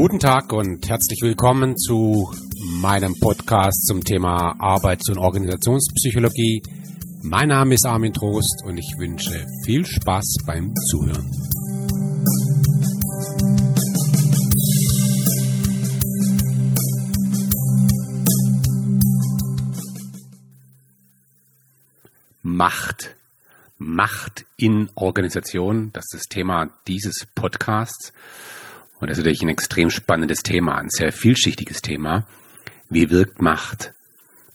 Guten Tag und herzlich willkommen zu meinem Podcast zum Thema Arbeits- und Organisationspsychologie. Mein Name ist Armin Trost und ich wünsche viel Spaß beim Zuhören. Macht. Macht in Organisation, das ist das Thema dieses Podcasts. Und das ist natürlich ein extrem spannendes Thema, ein sehr vielschichtiges Thema. Wie wirkt Macht?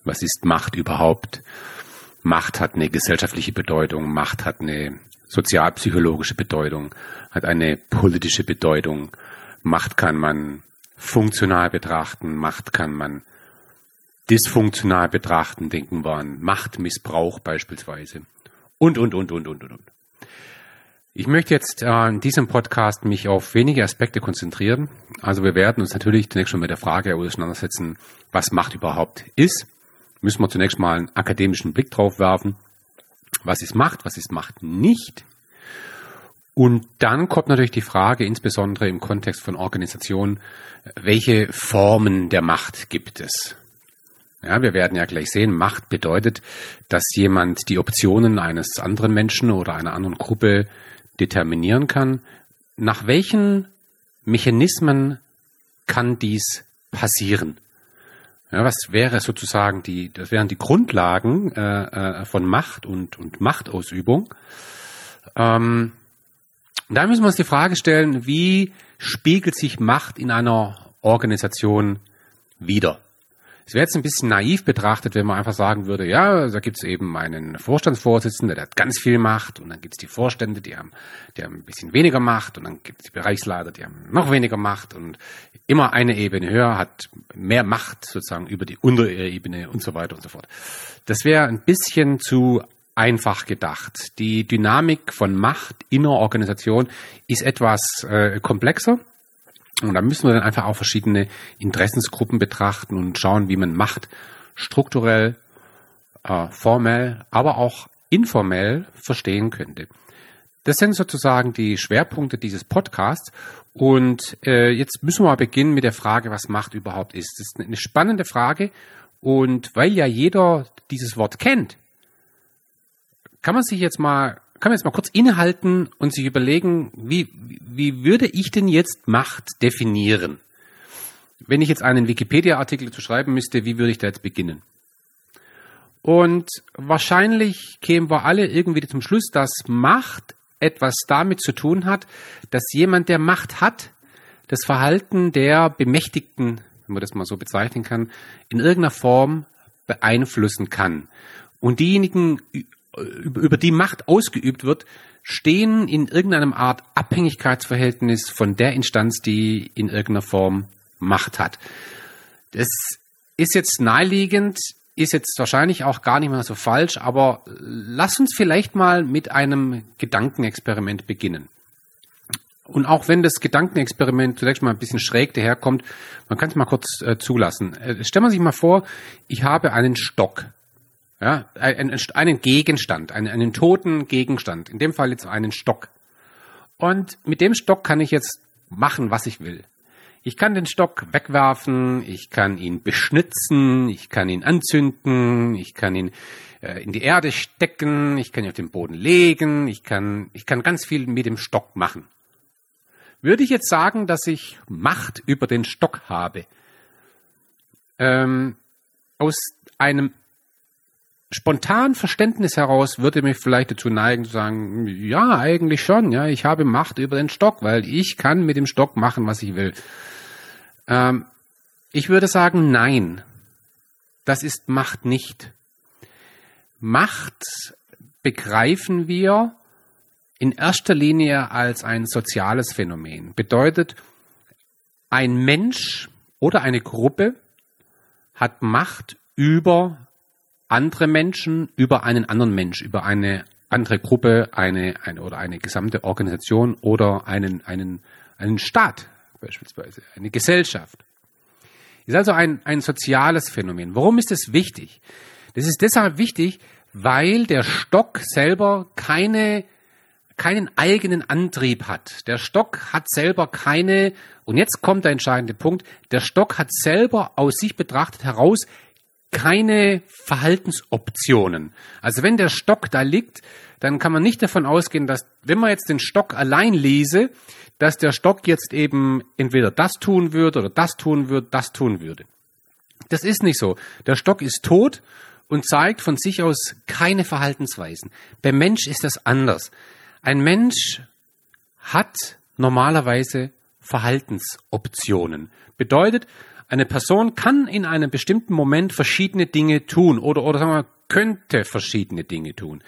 Was ist Macht überhaupt? Macht hat eine gesellschaftliche Bedeutung, Macht hat eine sozialpsychologische Bedeutung, hat eine politische Bedeutung. Macht kann man funktional betrachten, Macht kann man dysfunktional betrachten, denken wir an Machtmissbrauch beispielsweise. Und, und, und, und, und, und. Ich möchte jetzt äh, in diesem Podcast mich auf wenige Aspekte konzentrieren. Also wir werden uns natürlich zunächst schon mit der Frage auseinandersetzen, was Macht überhaupt ist. Müssen wir zunächst mal einen akademischen Blick drauf werfen. Was ist Macht? Was ist Macht nicht? Und dann kommt natürlich die Frage, insbesondere im Kontext von Organisationen, welche Formen der Macht gibt es? Ja, wir werden ja gleich sehen, Macht bedeutet, dass jemand die Optionen eines anderen Menschen oder einer anderen Gruppe determinieren kann, nach welchen Mechanismen kann dies passieren? Ja, was wäre sozusagen die, das wären die Grundlagen äh, äh, von Macht und, und Machtausübung. Ähm, da müssen wir uns die Frage stellen, wie spiegelt sich Macht in einer Organisation wieder? Es wäre jetzt ein bisschen naiv betrachtet, wenn man einfach sagen würde, ja, da gibt es eben einen Vorstandsvorsitzenden, der hat ganz viel Macht und dann gibt es die Vorstände, die haben, die haben ein bisschen weniger Macht und dann gibt es die Bereichsleiter, die haben noch weniger Macht und immer eine Ebene höher hat mehr Macht sozusagen über die untere Ebene und so weiter und so fort. Das wäre ein bisschen zu einfach gedacht. Die Dynamik von Macht in einer Organisation ist etwas äh, komplexer und da müssen wir dann einfach auch verschiedene Interessensgruppen betrachten und schauen, wie man Macht strukturell, äh, formell, aber auch informell verstehen könnte. Das sind sozusagen die Schwerpunkte dieses Podcasts. Und äh, jetzt müssen wir mal beginnen mit der Frage, was Macht überhaupt ist. Das ist eine spannende Frage. Und weil ja jeder dieses Wort kennt, kann man sich jetzt mal kann man jetzt mal kurz innehalten und sich überlegen, wie, wie würde ich denn jetzt Macht definieren? Wenn ich jetzt einen Wikipedia-Artikel zu schreiben müsste, wie würde ich da jetzt beginnen? Und wahrscheinlich kämen wir alle irgendwie zum Schluss, dass Macht etwas damit zu tun hat, dass jemand, der Macht hat, das Verhalten der Bemächtigten, wenn man das mal so bezeichnen kann, in irgendeiner Form beeinflussen kann. Und diejenigen über die Macht ausgeübt wird, stehen in irgendeinem Art Abhängigkeitsverhältnis von der Instanz, die in irgendeiner Form Macht hat. Das ist jetzt naheliegend, ist jetzt wahrscheinlich auch gar nicht mehr so falsch, aber lass uns vielleicht mal mit einem Gedankenexperiment beginnen. Und auch wenn das Gedankenexperiment zunächst mal ein bisschen schräg daherkommt, man kann es mal kurz äh, zulassen. Äh, stellen wir sich mal vor, ich habe einen Stock. Ja, einen, einen Gegenstand, einen, einen toten Gegenstand, in dem Fall jetzt einen Stock. Und mit dem Stock kann ich jetzt machen, was ich will. Ich kann den Stock wegwerfen, ich kann ihn beschnitzen, ich kann ihn anzünden, ich kann ihn äh, in die Erde stecken, ich kann ihn auf den Boden legen, ich kann, ich kann ganz viel mit dem Stock machen. Würde ich jetzt sagen, dass ich Macht über den Stock habe? Ähm, aus einem spontan Verständnis heraus würde mich vielleicht dazu neigen zu sagen, ja, eigentlich schon, ja, ich habe Macht über den Stock, weil ich kann mit dem Stock machen, was ich will. Ähm, ich würde sagen, nein, das ist Macht nicht. Macht begreifen wir in erster Linie als ein soziales Phänomen. Bedeutet, ein Mensch oder eine Gruppe hat Macht über andere Menschen über einen anderen Mensch, über eine andere Gruppe, eine, eine oder eine gesamte Organisation oder einen, einen, einen Staat beispielsweise, eine Gesellschaft. Ist also ein, ein soziales Phänomen. Warum ist das wichtig? Das ist deshalb wichtig, weil der Stock selber keine keinen eigenen Antrieb hat. Der Stock hat selber keine, und jetzt kommt der entscheidende Punkt, der Stock hat selber aus sich betrachtet heraus keine Verhaltensoptionen. Also wenn der Stock da liegt, dann kann man nicht davon ausgehen, dass wenn man jetzt den Stock allein lese, dass der Stock jetzt eben entweder das tun würde oder das tun würde, das tun würde. Das ist nicht so. Der Stock ist tot und zeigt von sich aus keine Verhaltensweisen. Beim Mensch ist das anders. Ein Mensch hat normalerweise Verhaltensoptionen. Bedeutet, eine Person kann in einem bestimmten Moment verschiedene Dinge tun oder, oder sagen wir, könnte verschiedene Dinge tun.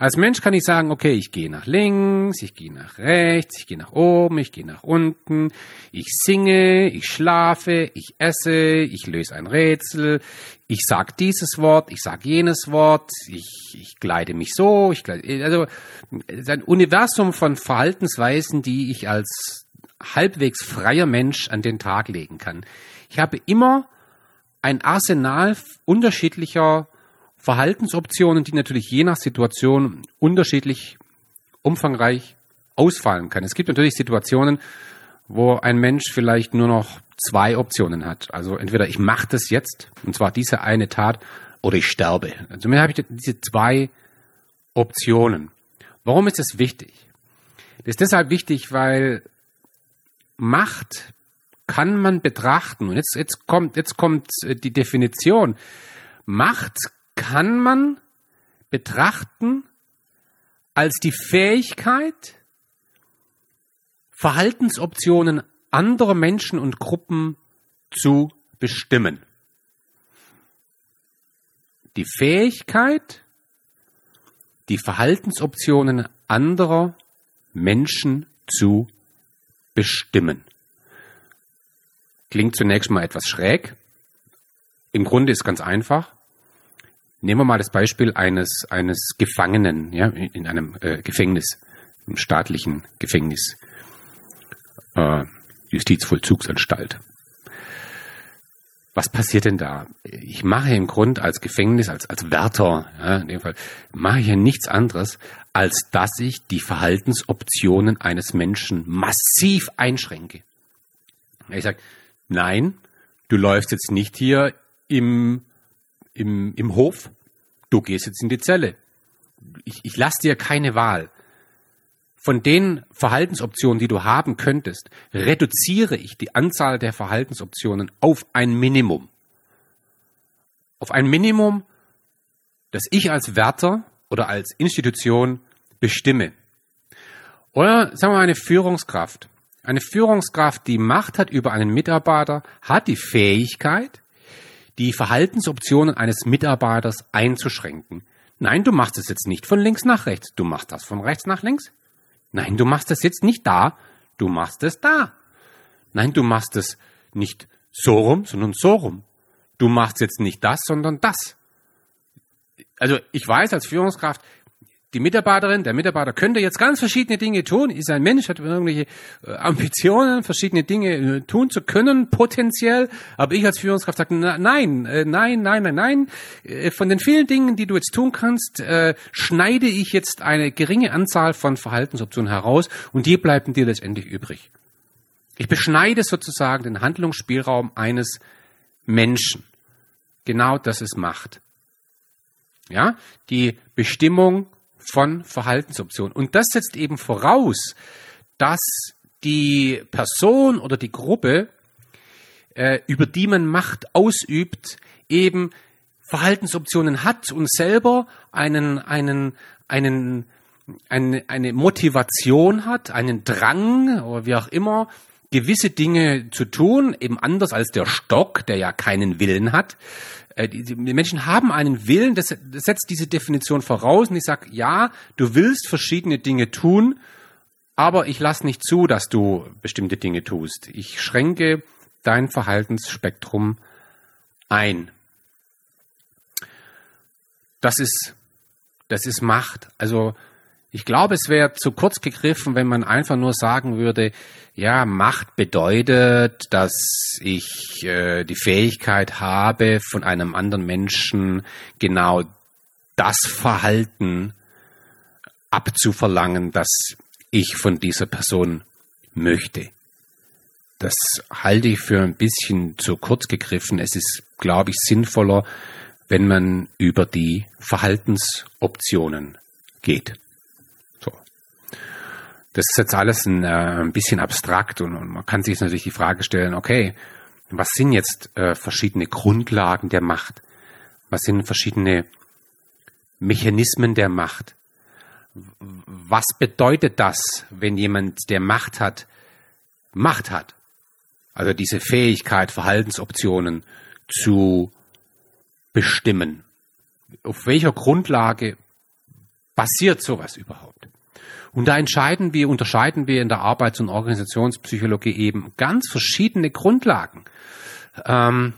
Als Mensch kann ich sagen, okay, ich gehe nach links, ich gehe nach rechts, ich gehe nach oben, ich gehe nach unten, ich singe, ich schlafe, ich esse, ich löse ein Rätsel, ich sage dieses Wort, ich sage jenes Wort, ich, ich kleide mich so, ich kleide, also ein Universum von Verhaltensweisen, die ich als halbwegs freier Mensch an den Tag legen kann. Ich habe immer ein Arsenal unterschiedlicher Verhaltensoptionen, die natürlich je nach Situation unterschiedlich umfangreich ausfallen kann. Es gibt natürlich Situationen, wo ein Mensch vielleicht nur noch zwei Optionen hat. Also entweder ich mache das jetzt, und zwar diese eine Tat, oder ich sterbe. Also mir habe ich diese zwei Optionen. Warum ist das wichtig? Das ist deshalb wichtig, weil Macht kann man betrachten. Und jetzt, jetzt kommt, jetzt kommt äh, die Definition. Macht kann man betrachten als die Fähigkeit, Verhaltensoptionen anderer Menschen und Gruppen zu bestimmen. Die Fähigkeit, die Verhaltensoptionen anderer Menschen zu bestimmen. Klingt zunächst mal etwas schräg. Im Grunde ist ganz einfach. Nehmen wir mal das Beispiel eines, eines Gefangenen ja, in einem äh, Gefängnis, im staatlichen Gefängnis, äh, Justizvollzugsanstalt. Was passiert denn da? Ich mache im Grunde als Gefängnis, als, als Wärter, ja, in dem Fall, mache ich ja nichts anderes, als dass ich die Verhaltensoptionen eines Menschen massiv einschränke. Ich sage, nein, du läufst jetzt nicht hier im im, im Hof, du gehst jetzt in die Zelle. Ich, ich lasse dir keine Wahl. Von den Verhaltensoptionen, die du haben könntest, reduziere ich die Anzahl der Verhaltensoptionen auf ein Minimum. Auf ein Minimum, das ich als Wärter oder als Institution bestimme. Oder sagen wir eine Führungskraft. Eine Führungskraft, die Macht hat über einen Mitarbeiter, hat die Fähigkeit, die Verhaltensoptionen eines Mitarbeiters einzuschränken. Nein, du machst es jetzt nicht von links nach rechts, du machst das von rechts nach links. Nein, du machst es jetzt nicht da, du machst es da. Nein, du machst es nicht so rum, sondern so rum. Du machst jetzt nicht das, sondern das. Also ich weiß als Führungskraft, die Mitarbeiterin, der Mitarbeiter könnte jetzt ganz verschiedene Dinge tun, ist ein Mensch, hat irgendwelche äh, Ambitionen, verschiedene Dinge äh, tun zu können, potenziell. Aber ich als Führungskraft sage, nein, äh, nein, nein, nein, nein. Von den vielen Dingen, die du jetzt tun kannst, schneide ich jetzt eine geringe Anzahl von Verhaltensoptionen heraus und die bleiben dir letztendlich übrig. Ich beschneide sozusagen den Handlungsspielraum eines Menschen. Genau das ist Macht. Ja, die Bestimmung von Verhaltensoptionen. Und das setzt eben voraus, dass die Person oder die Gruppe, äh, über die man Macht ausübt, eben Verhaltensoptionen hat und selber einen, einen, einen, eine, eine Motivation hat, einen Drang oder wie auch immer, gewisse Dinge zu tun, eben anders als der Stock, der ja keinen Willen hat, äh, die, Menschen haben einen Willen, das, das setzt diese Definition voraus und ich sage, ja, du willst verschiedene Dinge tun, aber ich lasse nicht zu, dass du bestimmte Dinge tust. Ich schränke dein Verhaltensspektrum ein. Das ist, das ist Macht. Also ich glaube, es wäre zu kurz gegriffen, wenn man einfach nur sagen würde, ja, Macht bedeutet, dass ich äh, die Fähigkeit habe, von einem anderen Menschen genau das Verhalten abzuverlangen, dass ich von dieser Person möchte. Das halte ich für ein bisschen zu kurz gegriffen. Es ist, glaube ich, sinnvoller, wenn man über die Verhaltensoptionen geht. Das ist jetzt alles ein, äh, ein bisschen abstrakt und, und, man kann sich natürlich die Frage stellen, okay, was sind jetzt äh, verschiedene Grundlagen der Macht? Was sind verschiedene Mechanismen der Macht? Was bedeutet das, wenn jemand, der Macht hat, Macht hat? Also diese Fähigkeit, Verhaltensoptionen zu bestimmen. Auf welcher Grundlage basiert sowas überhaupt? Und da entscheiden wir, unterscheiden wir in der Arbeits- und Organisationspsychologie eben ganz verschiedene Grundlagen. Ähm,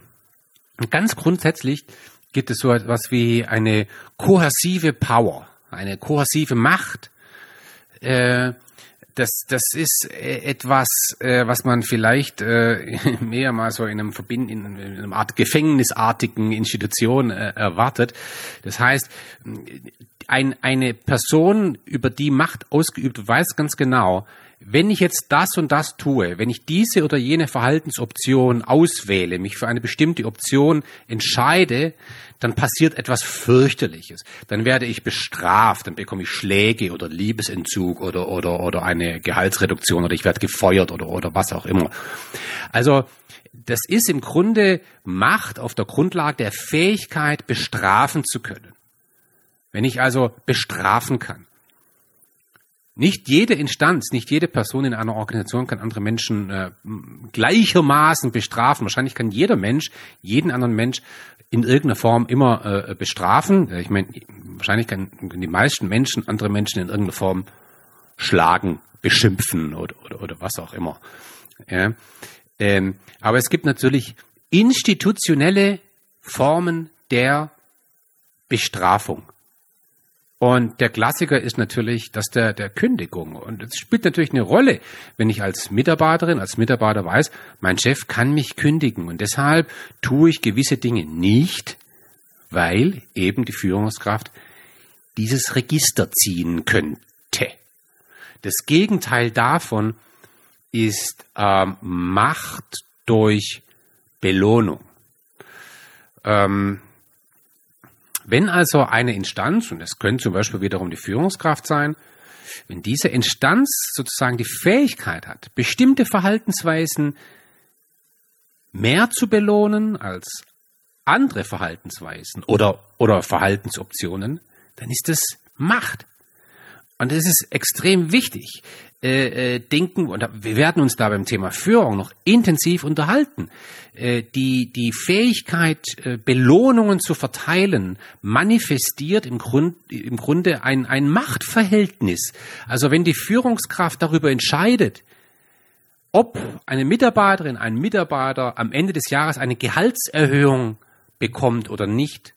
ganz grundsätzlich gibt es so etwas wie eine kohäsive Power, eine kohäsive Macht, äh, das, das ist äh, etwas, äh, was man vielleicht äh, mehr mal so in einem Verbind, in einer Art gefängnisartigen Institution erwartet. Das heißt, ein, eine Person, über die Macht ausgeübt, weiß ganz genau, wenn ich jetzt das und das tue, wenn ich diese oder jene Verhaltensoption auswähle, mich für eine bestimmte Option entscheide, dann passiert etwas fürchterliches. Dann werde ich bestraft, dann bekomme ich Schläge oder Liebesentzug oder oder oder eine Gehaltsreduktion oder ich werde gefeuert oder oder was auch immer. Also das ist im Grunde Macht auf der Grundlage der Fähigkeit bestrafen zu können. Wenn ich also bestrafen kann. Nicht jede Instanz, nicht jede Person in einer Organisation kann andere Menschen äh, gleichermaßen bestrafen. Wahrscheinlich kann jeder Mensch jeden anderen Mensch in irgendeiner Form immer äh, bestrafen. Ich meine, wahrscheinlich können die meisten Menschen andere Menschen in irgendeiner Form schlagen, beschimpfen oder, oder, oder was auch immer. Ja. Ähm, aber es gibt natürlich institutionelle Formen der Bestrafung. Und der Klassiker ist natürlich das der, der Kündigung. Und es spielt natürlich eine Rolle, wenn ich als Mitarbeiterin, als Mitarbeiter weiß, mein Chef kann mich kündigen. Und deshalb tue ich gewisse Dinge nicht, weil eben die Führungskraft dieses Register ziehen könnte. Das Gegenteil davon ist ähm, Macht durch Belohnung. Ähm, wenn also eine Instanz, und das könnte zum Beispiel wiederum die Führungskraft sein, wenn diese Instanz sozusagen die Fähigkeit hat, bestimmte Verhaltensweisen mehr zu belohnen als andere Verhaltensweisen oder, oder Verhaltensoptionen, dann ist das Macht. Und das ist extrem wichtig. Äh, äh, denken, und wir werden uns da beim Thema Führung noch intensiv unterhalten. Äh, die, die Fähigkeit, äh, Belohnungen zu verteilen, manifestiert im, Grund, im Grunde ein, ein Machtverhältnis. Also wenn die Führungskraft darüber entscheidet, ob eine Mitarbeiterin, ein Mitarbeiter am Ende des Jahres eine Gehaltserhöhung bekommt oder nicht,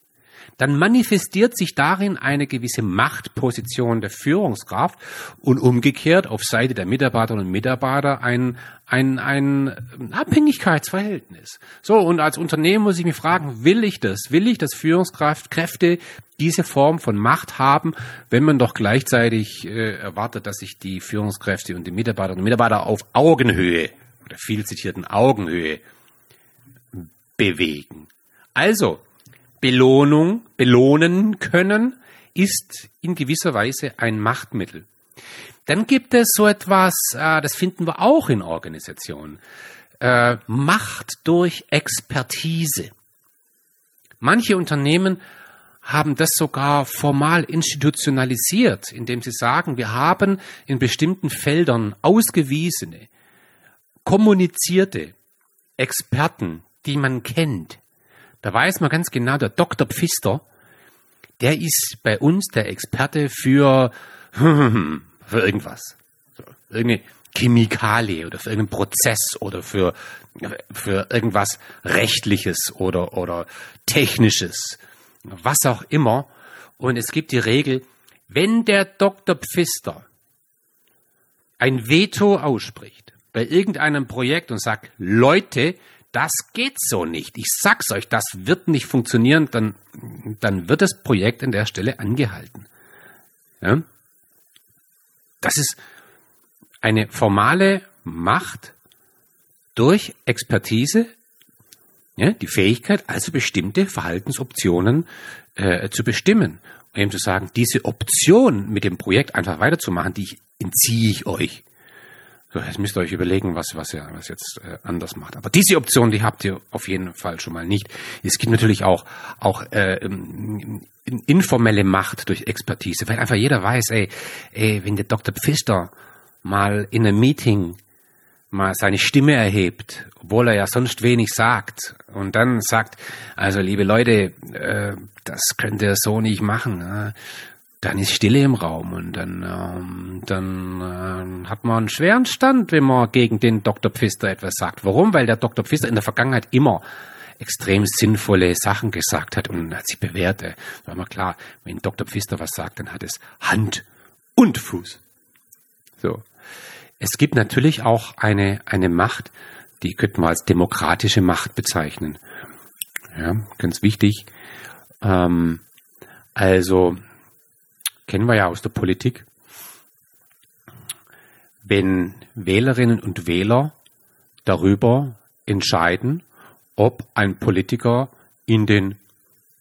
dann manifestiert sich darin eine gewisse Machtposition der Führungskraft und umgekehrt auf Seite der Mitarbeiterinnen und Mitarbeiter ein, ein, ein Abhängigkeitsverhältnis. So, und als Unternehmen muss ich mich fragen, will ich das? Will ich, dass Führungskräfte diese Form von Macht haben, wenn man doch gleichzeitig äh, erwartet, dass sich die Führungskräfte und die Mitarbeiterinnen und Mitarbeiter auf Augenhöhe oder viel zitierten Augenhöhe bewegen. Also, Belohnung, belohnen können, ist in gewisser Weise ein Machtmittel. Dann gibt es so etwas, äh, das finden wir auch in Organisationen, äh, Macht durch Expertise. Manche Unternehmen haben das sogar formal institutionalisiert, indem sie sagen, wir haben in bestimmten Feldern ausgewiesene, kommunizierte Experten, die man kennt, da weiß man ganz genau, der Dr. Pfister, der ist bei uns der Experte für, für irgendwas. irgendeine Chemikalie oder für irgendeinen Prozess oder für, für irgendwas Rechtliches oder, oder Technisches. Was auch immer. Und es gibt die Regel, wenn der Dr. Pfister ein Veto ausspricht bei irgendeinem Projekt und sagt, Leute, das geht so nicht. Ich sag's euch, das wird nicht funktionieren, dann, dann wird das Projekt an der Stelle angehalten. Ja? Das ist eine formale Macht durch Expertise, ja, die Fähigkeit, also bestimmte Verhaltensoptionen äh, zu bestimmen. Und eben zu sagen, diese Option mit dem Projekt einfach weiterzumachen, die entziehe ich euch. So, jetzt müsst ihr euch überlegen, was, was ihr was jetzt äh, anders macht. Aber diese Option, die habt ihr auf jeden Fall schon mal nicht. Es gibt natürlich auch, auch äh, informelle Macht durch Expertise, weil einfach jeder weiß, ey, ey wenn der Dr. Pfister mal in einem Meeting mal seine Stimme erhebt, obwohl er ja sonst wenig sagt, und dann sagt, also liebe Leute, äh, das könnt ihr so nicht machen. Ne? Dann ist Stille im Raum und dann, ähm, dann äh, hat man einen schweren Stand, wenn man gegen den Dr. Pfister etwas sagt. Warum? Weil der Dr. Pfister in der Vergangenheit immer extrem sinnvolle Sachen gesagt hat und hat sie bewährte. War mal klar, wenn Dr. Pfister was sagt, dann hat es Hand und Fuß. So. Es gibt natürlich auch eine, eine Macht, die könnte man als demokratische Macht bezeichnen. Ja, ganz wichtig. Ähm, also, kennen wir ja aus der Politik, wenn Wählerinnen und Wähler darüber entscheiden, ob ein Politiker in den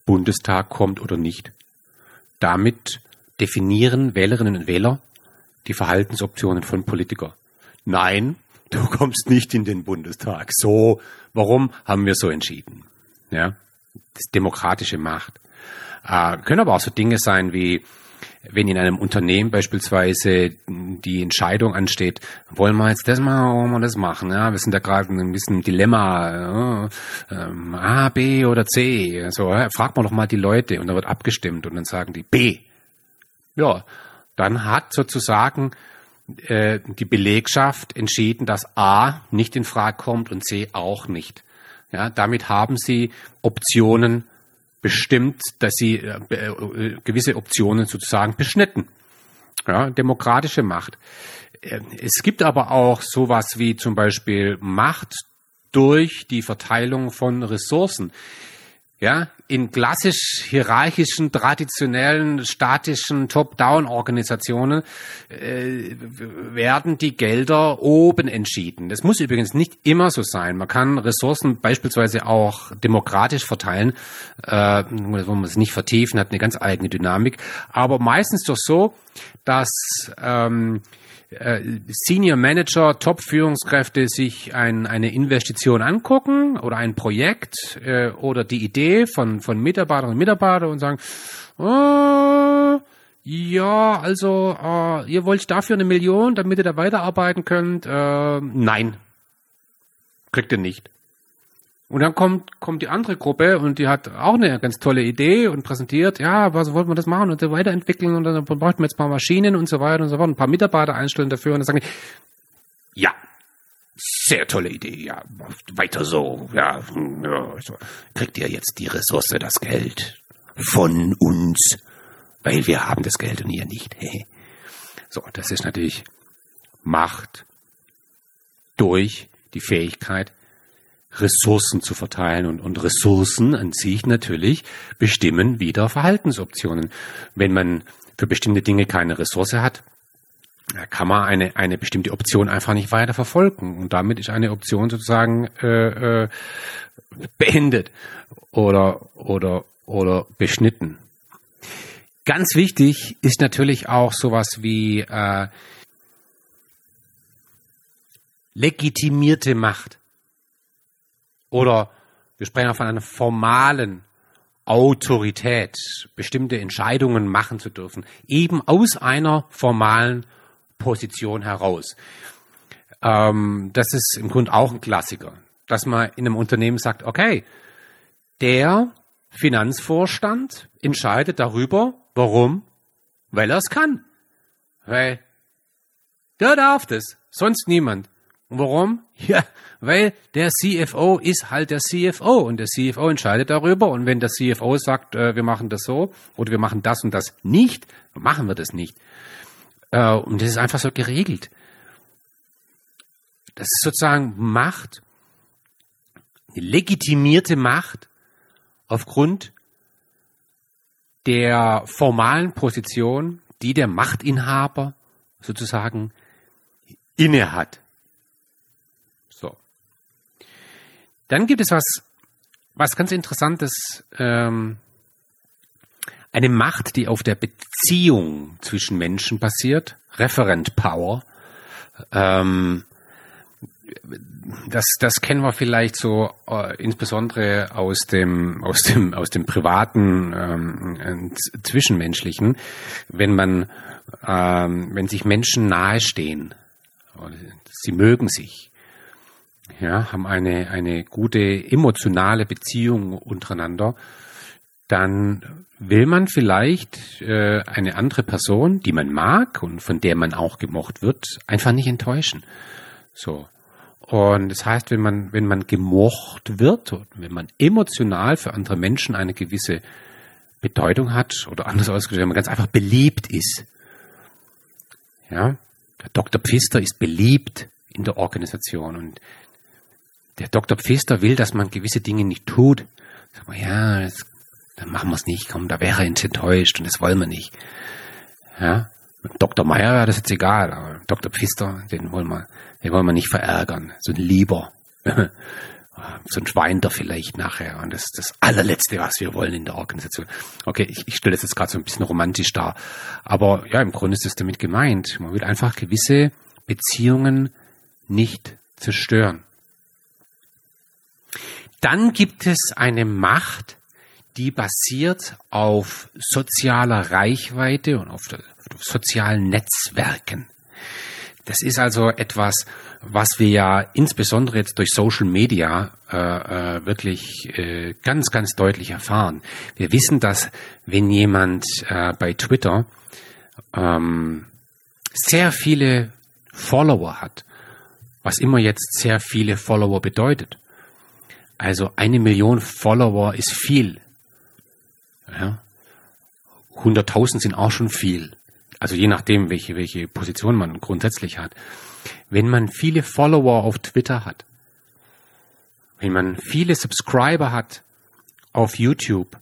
Bundestag kommt oder nicht. Damit definieren Wählerinnen und Wähler die Verhaltensoptionen von Politikern. Nein, du kommst nicht in den Bundestag. So, warum haben wir so entschieden? Ja, das demokratische Macht. Äh, können aber auch so Dinge sein wie, wenn in einem Unternehmen beispielsweise die Entscheidung ansteht, wollen wir jetzt das machen, wollen wir das machen? Ja, wir sind da gerade ein bisschen Dilemma, ja, ähm, A, B oder C. So, ja, fragt man doch mal die Leute und da wird abgestimmt und dann sagen die B. Ja, dann hat sozusagen äh, die Belegschaft entschieden, dass A nicht in Frage kommt und C auch nicht. Ja, damit haben sie Optionen bestimmt, dass sie äh, äh, gewisse Optionen sozusagen beschnitten. Ja, demokratische Macht. Äh, es gibt aber auch sowas wie zum Beispiel Macht durch die Verteilung von Ressourcen. Ja, in klassisch hierarchischen, traditionellen, statischen Top-Down-Organisationen äh, werden die Gelder oben entschieden. Das muss übrigens nicht immer so sein. Man kann Ressourcen beispielsweise auch demokratisch verteilen, äh, wo man es nicht vertiefen, hat eine ganz eigene Dynamik. Aber meistens doch so, dass ähm, äh, Senior Manager, Top-Führungskräfte sich ein, eine Investition angucken oder ein Projekt äh, oder die Idee von, von Mitarbeiterinnen und Mitarbeitern und sagen, oh, ja, also äh, ihr wollt dafür eine Million, damit ihr da weiterarbeiten könnt. Äh, nein, kriegt ihr nicht. Und dann kommt, kommt die andere Gruppe und die hat auch eine ganz tolle Idee und präsentiert, ja, was wollen wir das machen und so weiterentwickeln und dann braucht man jetzt ein paar Maschinen und so weiter und so fort, ein paar Mitarbeiter einstellen dafür und dann sagen die, ja, sehr tolle Idee, ja, weiter so, ja, ja so. kriegt ihr jetzt die Ressource, das Geld von uns, weil wir haben das Geld und ihr nicht. so, das ist natürlich Macht durch die Fähigkeit, Ressourcen zu verteilen und, und Ressourcen an sich natürlich bestimmen wieder Verhaltensoptionen. Wenn man für bestimmte Dinge keine Ressource hat, kann man eine, eine bestimmte Option einfach nicht weiter verfolgen. Und damit ist eine Option sozusagen äh, äh, beendet oder, oder, oder beschnitten. Ganz wichtig ist natürlich auch sowas wie äh, legitimierte Macht. Oder wir sprechen auch von einer formalen Autorität, bestimmte Entscheidungen machen zu dürfen, eben aus einer formalen Position heraus. Ähm, das ist im Grunde auch ein Klassiker, dass man in einem Unternehmen sagt, okay, der Finanzvorstand entscheidet darüber, warum? Weil er es kann. Weil der darf das, sonst niemand. Warum? Ja, weil der CFO ist halt der CFO und der CFO entscheidet darüber. Und wenn der CFO sagt, äh, wir machen das so oder wir machen das und das nicht, machen wir das nicht. Äh, und das ist einfach so geregelt. Das ist sozusagen Macht, eine legitimierte Macht aufgrund der formalen Position, die der Machtinhaber sozusagen inne hat. So. Dann gibt es was, was ganz Interessantes, ähm, eine Macht, die auf der Beziehung zwischen Menschen basiert, Referent Power. Ähm, das, das kennen wir vielleicht so äh, insbesondere aus dem aus dem aus dem privaten ähm, zwischenmenschlichen, wenn man ähm, wenn sich Menschen nahestehen, sie mögen sich, ja, haben eine eine gute emotionale Beziehung untereinander, dann will man vielleicht äh, eine andere Person, die man mag und von der man auch gemocht wird, einfach nicht enttäuschen. So. Und das heißt, wenn man, wenn man gemocht wird, wenn man emotional für andere Menschen eine gewisse Bedeutung hat, oder anders ausgedrückt, wenn man ganz einfach beliebt ist. Ja, der Dr. Pfister ist beliebt in der Organisation und der Dr. Pfister will, dass man gewisse Dinge nicht tut. Sag mal, ja, das, dann machen wir es nicht, komm, da wäre er enttäuscht und das wollen wir nicht. Ja, Dr. Meyer das jetzt egal, aber Dr. Pfister, den wollen wir, den wollen wir nicht verärgern. So ein Lieber. so ein Schwein da vielleicht nachher. Und das ist das allerletzte, was wir wollen in der Organisation. Okay, ich, ich stelle das jetzt gerade so ein bisschen romantisch dar. Aber ja, im Grunde ist es damit gemeint. Man will einfach gewisse Beziehungen nicht zerstören. Dann gibt es eine Macht, die basiert auf sozialer Reichweite und auf, auf sozialen Netzwerken. Das ist also etwas, was wir ja insbesondere jetzt durch Social Media äh, äh, wirklich äh, ganz, ganz deutlich erfahren. Wir wissen, dass wenn jemand äh, bei Twitter ähm, sehr viele Follower hat, was immer jetzt sehr viele Follower bedeutet. Also eine Million Follower ist viel. Ja? 100.000 sind auch schon viel. Also je nachdem, welche, welche Position man grundsätzlich hat. Wenn man viele Follower auf Twitter hat, wenn man viele Subscriber hat auf YouTube,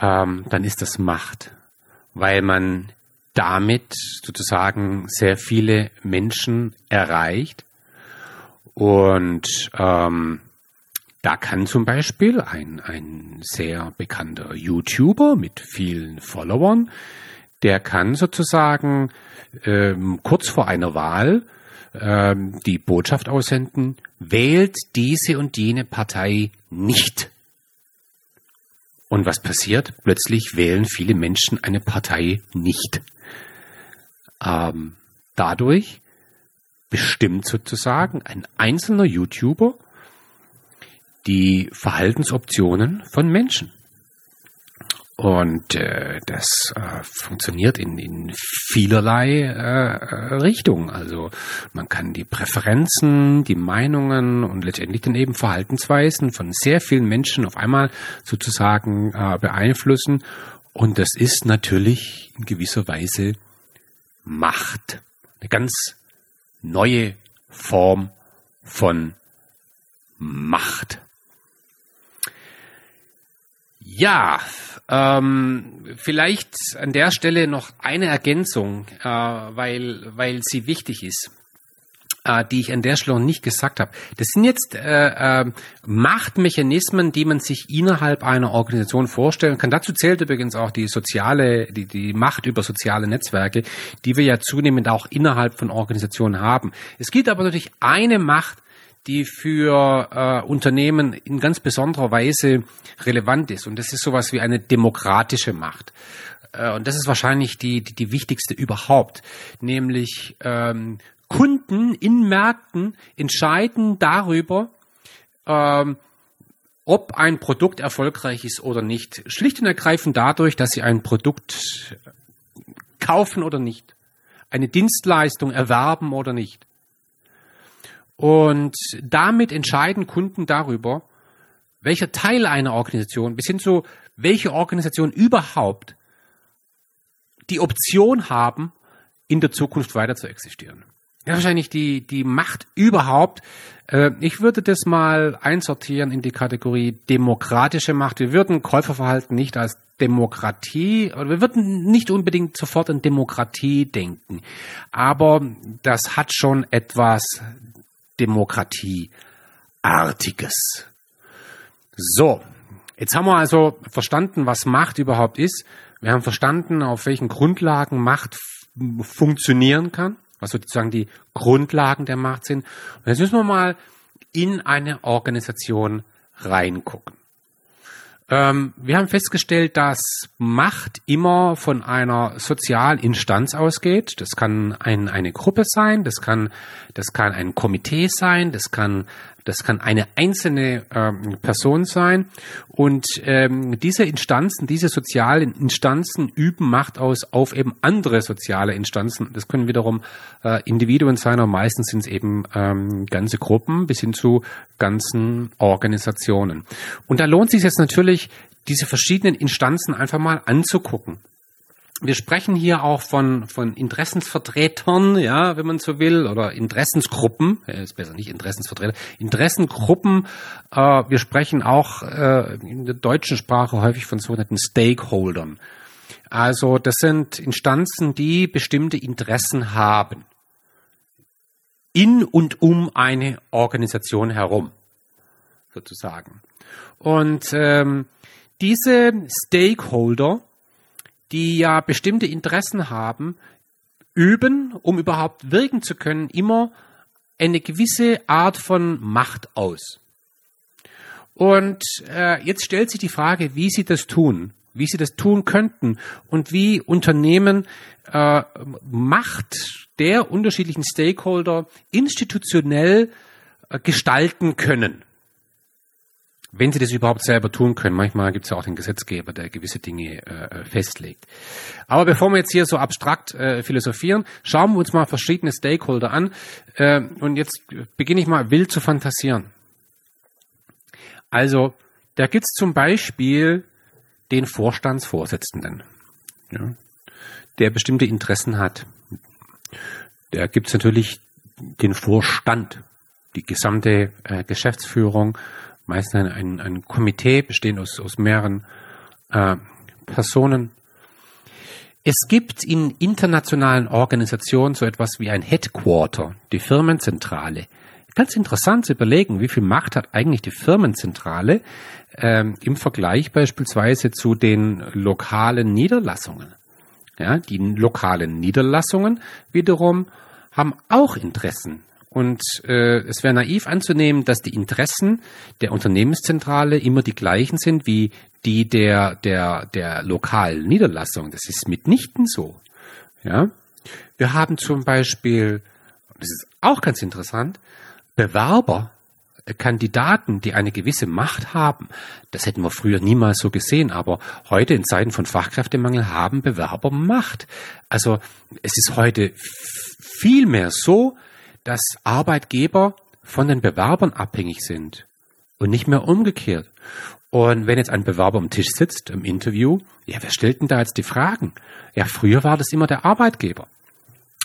ähm, dann ist das Macht, weil man damit sozusagen sehr viele Menschen erreicht und ähm, da kann zum Beispiel ein, ein sehr bekannter YouTuber mit vielen Followern, der kann sozusagen ähm, kurz vor einer Wahl ähm, die Botschaft aussenden, wählt diese und jene Partei nicht. Und was passiert? Plötzlich wählen viele Menschen eine Partei nicht. Ähm, dadurch bestimmt sozusagen ein einzelner YouTuber die Verhaltensoptionen von Menschen. Und äh, das äh, funktioniert in, in vielerlei äh, Richtungen. Also man kann die Präferenzen, die Meinungen und letztendlich dann eben Verhaltensweisen von sehr vielen Menschen auf einmal sozusagen äh, beeinflussen. Und das ist natürlich in gewisser Weise Macht. Eine ganz neue Form von Macht. Ja, ähm, vielleicht an der Stelle noch eine Ergänzung, äh, weil, weil sie wichtig ist, äh, die ich an der Stelle noch nicht gesagt habe. Das sind jetzt äh, äh, Machtmechanismen, die man sich innerhalb einer Organisation vorstellen kann. Dazu zählt übrigens auch die soziale, die, die Macht über soziale Netzwerke, die wir ja zunehmend auch innerhalb von Organisationen haben. Es gibt aber natürlich eine Macht, die für äh, Unternehmen in ganz besonderer Weise relevant ist. Und das ist sowas wie eine demokratische Macht. Äh, und das ist wahrscheinlich die, die, die wichtigste überhaupt. Nämlich ähm, Kunden in Märkten entscheiden darüber, ähm, ob ein Produkt erfolgreich ist oder nicht. Schlicht und ergreifend dadurch, dass sie ein Produkt kaufen oder nicht. Eine Dienstleistung erwerben oder nicht. Und damit entscheiden Kunden darüber, welcher Teil einer Organisation, bis hin zu welche Organisation überhaupt die Option haben, in der Zukunft weiter zu existieren. Ja, wahrscheinlich die, die Macht überhaupt. Äh, ich würde das mal einsortieren in die Kategorie demokratische Macht. Wir würden Käuferverhalten nicht als Demokratie, oder wir würden nicht unbedingt sofort an Demokratie denken. Aber das hat schon etwas Demokratieartiges. So. Jetzt haben wir also verstanden, was Macht überhaupt ist. Wir haben verstanden, auf welchen Grundlagen Macht funktionieren kann was sozusagen die Grundlagen der Macht sind. Und jetzt müssen wir mal in eine Organisation reingucken. Ähm, wir haben festgestellt, dass Macht immer von einer Sozialinstanz ausgeht. Das kann ein, eine Gruppe sein, das kann, das kann ein Komitee sein, das kann das kann eine einzelne ähm, Person sein. Und ähm, diese Instanzen, diese sozialen Instanzen üben Macht aus auf eben andere soziale Instanzen. Das können wiederum äh, Individuen sein, aber meistens sind es eben ähm, ganze Gruppen bis hin zu ganzen Organisationen. Und da lohnt sich jetzt natürlich, diese verschiedenen Instanzen einfach mal anzugucken wir sprechen hier auch von, von Interessensvertretern, ja, wenn man so will, oder Interessensgruppen, ist besser nicht Interessensvertreter, Interessengruppen. Äh, wir sprechen auch äh, in der deutschen Sprache häufig von sogenannten Stakeholdern. Also das sind Instanzen, die bestimmte Interessen haben. In und um eine Organisation herum, sozusagen. Und ähm, diese Stakeholder, die ja bestimmte Interessen haben, üben, um überhaupt wirken zu können, immer eine gewisse Art von Macht aus. Und äh, jetzt stellt sich die Frage, wie sie das tun, wie sie das tun könnten und wie Unternehmen äh, Macht der unterschiedlichen Stakeholder institutionell äh, gestalten können wenn sie das überhaupt selber tun können. Manchmal gibt es ja auch den Gesetzgeber, der gewisse Dinge äh, festlegt. Aber bevor wir jetzt hier so abstrakt äh, philosophieren, schauen wir uns mal verschiedene Stakeholder an. Äh, und jetzt beginne ich mal wild zu fantasieren. Also, da gibt es zum Beispiel den Vorstandsvorsitzenden, ja, der bestimmte Interessen hat. Da gibt es natürlich den Vorstand, die gesamte äh, Geschäftsführung meistens ein, ein, ein Komitee bestehend aus, aus mehreren äh, Personen. Es gibt in internationalen Organisationen so etwas wie ein Headquarter, die Firmenzentrale. Ganz interessant zu überlegen, wie viel Macht hat eigentlich die Firmenzentrale ähm, im Vergleich beispielsweise zu den lokalen Niederlassungen. Ja, die lokalen Niederlassungen wiederum haben auch Interessen und äh, es wäre naiv anzunehmen, dass die Interessen der Unternehmenszentrale immer die gleichen sind wie die der, der, der lokalen Niederlassung. Das ist mitnichten so. Ja? Wir haben zum Beispiel, das ist auch ganz interessant, Bewerber, äh, Kandidaten, die eine gewisse Macht haben. Das hätten wir früher niemals so gesehen, aber heute in Zeiten von Fachkräftemangel haben Bewerber Macht. Also es ist heute viel mehr so, dass Arbeitgeber von den Bewerbern abhängig sind und nicht mehr umgekehrt. Und wenn jetzt ein Bewerber am Tisch sitzt im Interview, ja, wer stellt denn da jetzt die Fragen? Ja, früher war das immer der Arbeitgeber.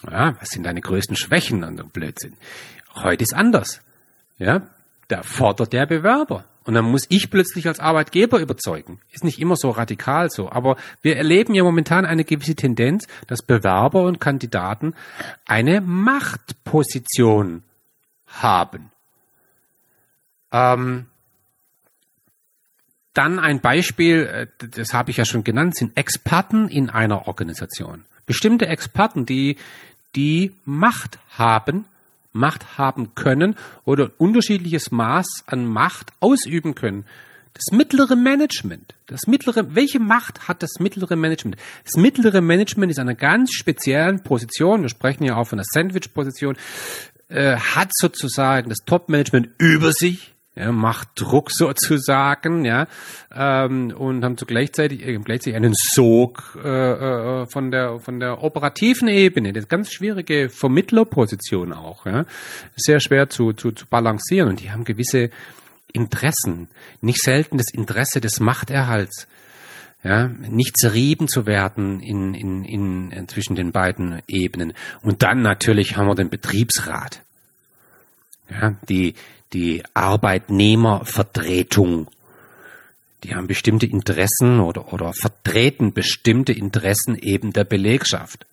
Ja, was sind deine größten Schwächen an dem Blödsinn? Heute ist anders. Ja, da fordert der Bewerber. Und dann muss ich plötzlich als Arbeitgeber überzeugen. Ist nicht immer so radikal so. Aber wir erleben ja momentan eine gewisse Tendenz, dass Bewerber und Kandidaten eine Machtposition haben. Ähm, dann ein Beispiel, äh, das habe ich ja schon genannt, sind Experten in einer Organisation. Bestimmte Experten, die die Macht haben Macht haben können oder unterschiedliches Maß an Macht ausüben können. Das mittlere Management, das mittlere, welche Macht hat das mittlere Management? Das mittlere Management ist einer ganz speziellen Position. Wir sprechen ja auch von der Sandwich-Position, äh, hat sozusagen das Top-Management über sich ja, macht Druck sozusagen, ja, ähm, und haben zu gleichzeitig, äh, gleichzeitig einen Sog äh, äh, von der von der operativen Ebene, das ganz schwierige Vermittlerposition auch, ja, sehr schwer zu, zu, zu balancieren und die haben gewisse Interessen, nicht selten das Interesse des Machterhalts. ja, nicht zerrieben zu werden in, in, in, in zwischen den beiden Ebenen. Und dann natürlich haben wir den Betriebsrat, ja, die, die Arbeitnehmervertretung. Die haben bestimmte Interessen oder, oder vertreten bestimmte Interessen eben der Belegschaft.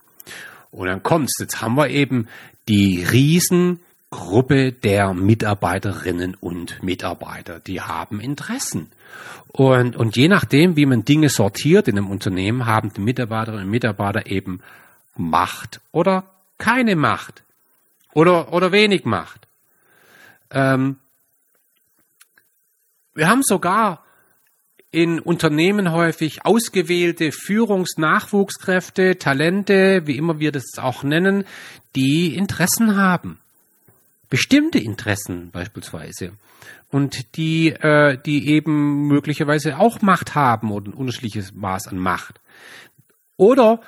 Und dann kommt's, jetzt haben wir eben die Riesengruppe der Mitarbeiterinnen und Mitarbeiter, die haben Interessen. Und, und je nachdem, wie man Dinge sortiert in einem Unternehmen, haben die Mitarbeiterinnen und Mitarbeiter eben Macht oder keine Macht oder, oder wenig Macht. Ähm, wir haben sogar in Unternehmen häufig ausgewählte Führungsnachwuchskräfte, Talente, wie immer wir das auch nennen, die Interessen haben. Bestimmte Interessen beispielsweise und die, äh, die eben möglicherweise auch Macht haben oder ein unterschiedliches Maß an Macht. Oder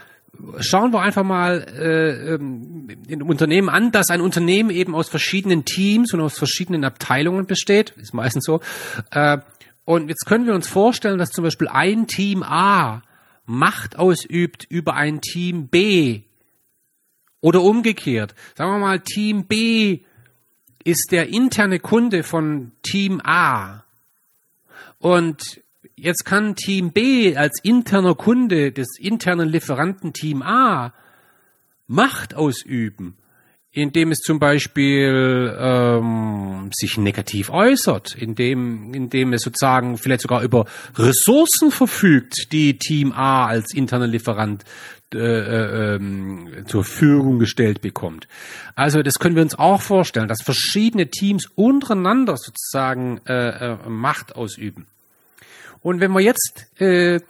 schauen wir einfach mal äh, ähm, in Unternehmen an, dass ein Unternehmen eben aus verschiedenen Teams und aus verschiedenen Abteilungen besteht, ist meistens so. Äh, und jetzt können wir uns vorstellen, dass zum Beispiel ein Team A Macht ausübt über ein Team B oder umgekehrt. Sagen wir mal, Team B ist der interne Kunde von Team A. Und jetzt kann Team B als interner Kunde des internen Lieferanten Team A Macht ausüben, indem es zum Beispiel ähm, sich negativ äußert, indem, indem es sozusagen vielleicht sogar über Ressourcen verfügt, die Team A als interner Lieferant äh, äh, ähm, zur Verfügung gestellt bekommt. Also das können wir uns auch vorstellen, dass verschiedene Teams untereinander sozusagen äh, äh, Macht ausüben. Und wenn wir jetzt äh,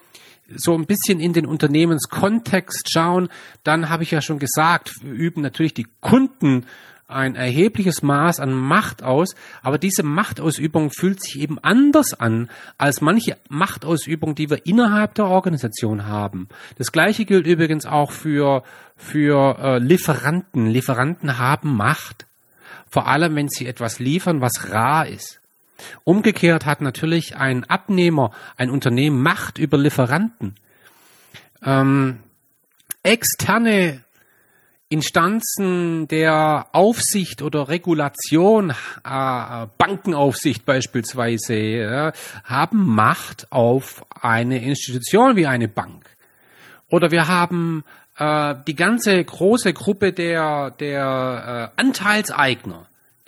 so ein bisschen in den Unternehmenskontext schauen, dann habe ich ja schon gesagt, üben natürlich die Kunden ein erhebliches Maß an Macht aus, aber diese Machtausübung fühlt sich eben anders an als manche Machtausübung, die wir innerhalb der Organisation haben. Das gleiche gilt übrigens auch für, für äh, Lieferanten. Lieferanten haben Macht, vor allem wenn sie etwas liefern, was rar ist. Umgekehrt hat natürlich ein Abnehmer, ein Unternehmen Macht über Lieferanten. Ähm, externe Instanzen der Aufsicht oder Regulation, äh, Bankenaufsicht beispielsweise, ja, haben Macht auf eine Institution wie eine Bank. Oder wir haben äh, die ganze große Gruppe der, der äh, Anteilseigner,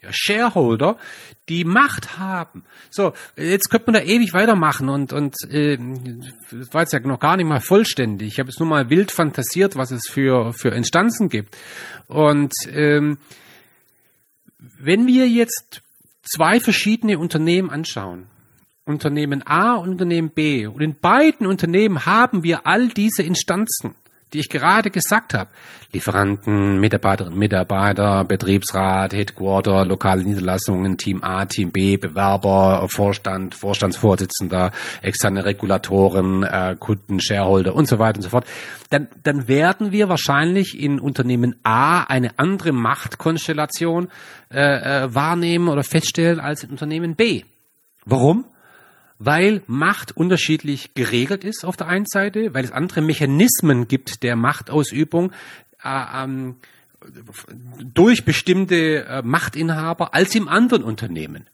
Shareholder, die Macht haben. So, jetzt könnte man da ewig weitermachen und und äh, das war jetzt ja noch gar nicht mal vollständig. Ich habe jetzt nur mal wild fantasiert, was es für für Instanzen gibt. Und ähm, wenn wir jetzt zwei verschiedene Unternehmen anschauen, Unternehmen A und Unternehmen B, und in beiden Unternehmen haben wir all diese Instanzen die ich gerade gesagt habe. Lieferanten, Mitarbeiterinnen, Mitarbeiter, Betriebsrat, Headquarter, lokale Niederlassungen, Team A, Team B, Bewerber, Vorstand, Vorstandsvorsitzender, externe Regulatoren, äh, Kunden, Shareholder und so weiter und so fort. Dann, dann werden wir wahrscheinlich in Unternehmen A eine andere Machtkonstellation äh, äh, wahrnehmen oder feststellen als in Unternehmen B. Warum? Weil Macht unterschiedlich geregelt ist auf der einen Seite, weil es andere Mechanismen gibt der Machtausübung äh, ähm, durch bestimmte äh, Machtinhaber als im anderen Unternehmen.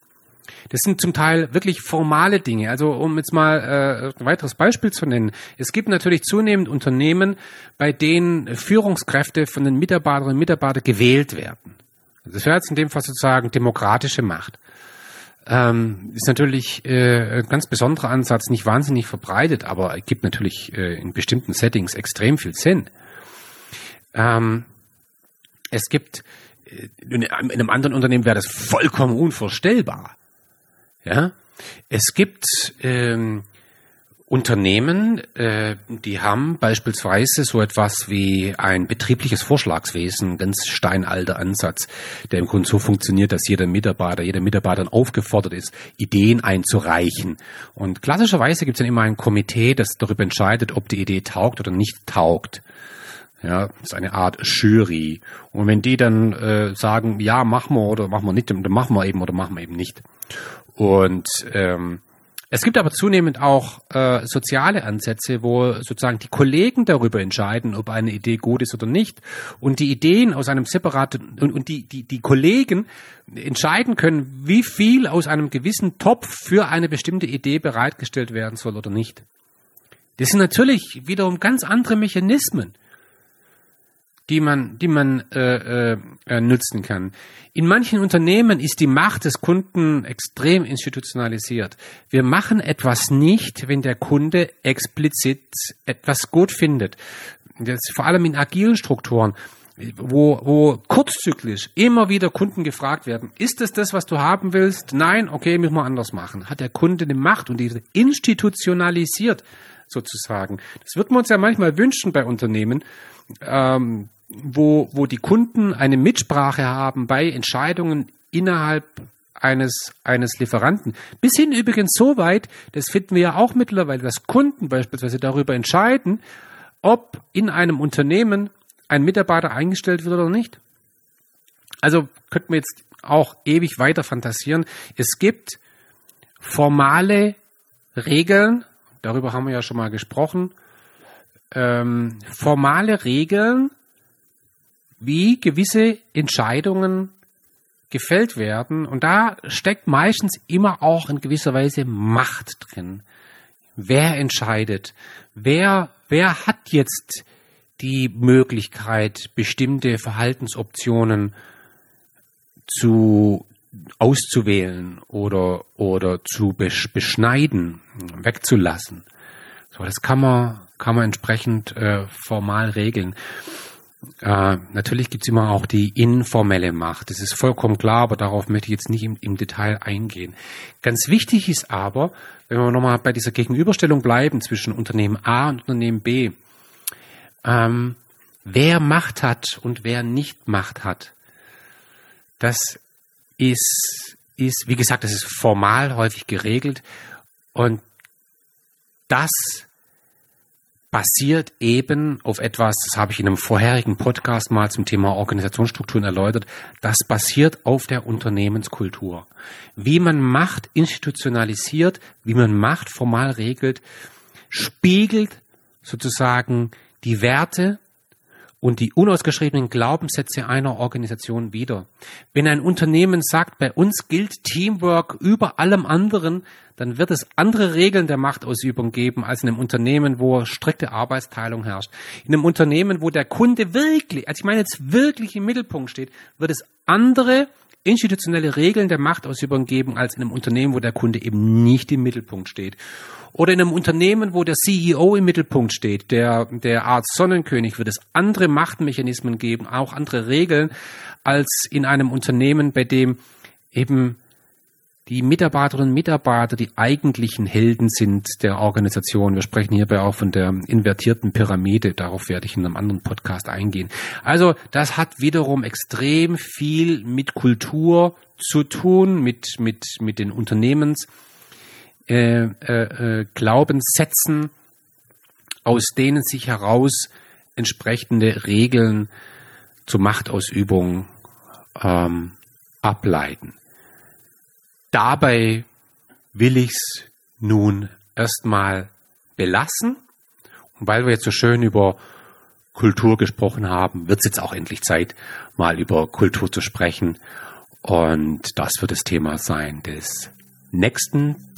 Das sind zum Teil wirklich formale Dinge. Also um jetzt mal äh, ein weiteres Beispiel zu nennen. Es gibt natürlich zunehmend Unternehmen, bei denen Führungskräfte von den Mitarbeiterinnen und Mitarbeitern gewählt werden. Das wäre jetzt in dem Fall sozusagen demokratische Macht ähm, ist natürlich äh, ein ganz besonderer Ansatz, nicht wahnsinnig verbreitet, aber gibt natürlich äh, in bestimmten Settings extrem viel Sinn. Ähm, es gibt äh, in einem anderen Unternehmen wäre das vollkommen unvorstellbar. Ja, es gibt ähm, Unternehmen, äh, die haben beispielsweise so etwas wie ein betriebliches Vorschlagswesen, ganz steinalter Ansatz, der im Grunde so funktioniert, dass jeder Mitarbeiter, jeder Mitarbeiter aufgefordert ist, Ideen einzureichen. Und klassischerweise gibt es dann immer ein Komitee, das darüber entscheidet, ob die Idee taugt oder nicht taugt. Ja, ist eine Art Jury. Und wenn die dann äh, sagen, ja, machen wir oder machen wir nicht, dann machen wir eben oder machen wir eben nicht. Und ähm, Es gibt aber zunehmend auch äh, soziale Ansätze, wo sozusagen die Kollegen darüber entscheiden, ob eine Idee gut ist oder nicht. Und die Ideen aus einem separaten und, und die, die, die Kollegen entscheiden können, wie viel aus einem gewissen Topf für eine bestimmte Idee bereitgestellt werden soll oder nicht. Das sind natürlich wiederum ganz andere Mechanismen die man, die man äh, äh, nutzen kann. In manchen Unternehmen ist die Macht des Kunden extrem institutionalisiert. Wir machen etwas nicht, wenn der Kunde explizit etwas gut findet. Das vor allem in agilen Strukturen, wo, wo kurzzyklisch immer wieder Kunden gefragt werden, ist es das, was du haben willst? Nein, okay, müssen wir anders machen. Hat der Kunde eine Macht und diese institutionalisiert sozusagen. Das wird man uns ja manchmal wünschen bei Unternehmen, ähm, wo, wo die Kunden eine Mitsprache haben bei Entscheidungen innerhalb eines, eines Lieferanten. Bis hin übrigens so weit, das finden wir ja auch mittlerweile, dass Kunden beispielsweise darüber entscheiden, ob in einem Unternehmen ein Mitarbeiter eingestellt wird oder nicht. Also könnten wir jetzt auch ewig weiter fantasieren. Es gibt formale Regeln, darüber haben wir ja schon mal gesprochen, ähm, formale Regeln, wie gewisse Entscheidungen gefällt werden. Und da steckt meistens immer auch in gewisser Weise Macht drin. Wer entscheidet? Wer, wer hat jetzt die Möglichkeit, bestimmte Verhaltensoptionen zu auszuwählen oder, oder zu beschneiden, wegzulassen. So, das kann man, kann man entsprechend äh, formal regeln. Äh, natürlich gibt's immer auch die informelle Macht. Das ist vollkommen klar, aber darauf möchte ich jetzt nicht im, im Detail eingehen. Ganz wichtig ist aber, wenn wir nochmal bei dieser Gegenüberstellung bleiben zwischen Unternehmen A und Unternehmen B, ähm, wer Macht hat und wer nicht Macht hat, das ist, ist, wie gesagt, das ist formal häufig geregelt und das basiert eben auf etwas, das habe ich in einem vorherigen Podcast mal zum Thema Organisationsstrukturen erläutert, das basiert auf der Unternehmenskultur. Wie man Macht institutionalisiert, wie man Macht formal regelt, spiegelt sozusagen die Werte und die unausgeschriebenen Glaubenssätze einer Organisation wider. Wenn ein Unternehmen sagt, bei uns gilt Teamwork über allem anderen, dann wird es andere Regeln der Machtausübung geben als in einem Unternehmen, wo strikte Arbeitsteilung herrscht. In einem Unternehmen, wo der Kunde wirklich, also ich meine jetzt wirklich im Mittelpunkt steht, wird es andere institutionelle Regeln der Machtausübung geben als in einem Unternehmen, wo der Kunde eben nicht im Mittelpunkt steht. Oder in einem Unternehmen, wo der CEO im Mittelpunkt steht, der, der Art Sonnenkönig, wird es andere Machtmechanismen geben, auch andere Regeln, als in einem Unternehmen, bei dem eben die Mitarbeiterinnen und Mitarbeiter die eigentlichen Helden sind der Organisation. Wir sprechen hierbei auch von der invertierten Pyramide. Darauf werde ich in einem anderen Podcast eingehen. Also das hat wiederum extrem viel mit Kultur zu tun, mit, mit, mit den Unternehmens äh, äh, äh, Glaubenssätzen, aus denen sich heraus entsprechende Regeln zur Machtausübung ähm, ableiten. Dabei will ich's nun erstmal belassen. Und weil wir jetzt so schön über Kultur gesprochen haben, wird es jetzt auch endlich Zeit, mal über Kultur zu sprechen. Und das wird das Thema sein des nächsten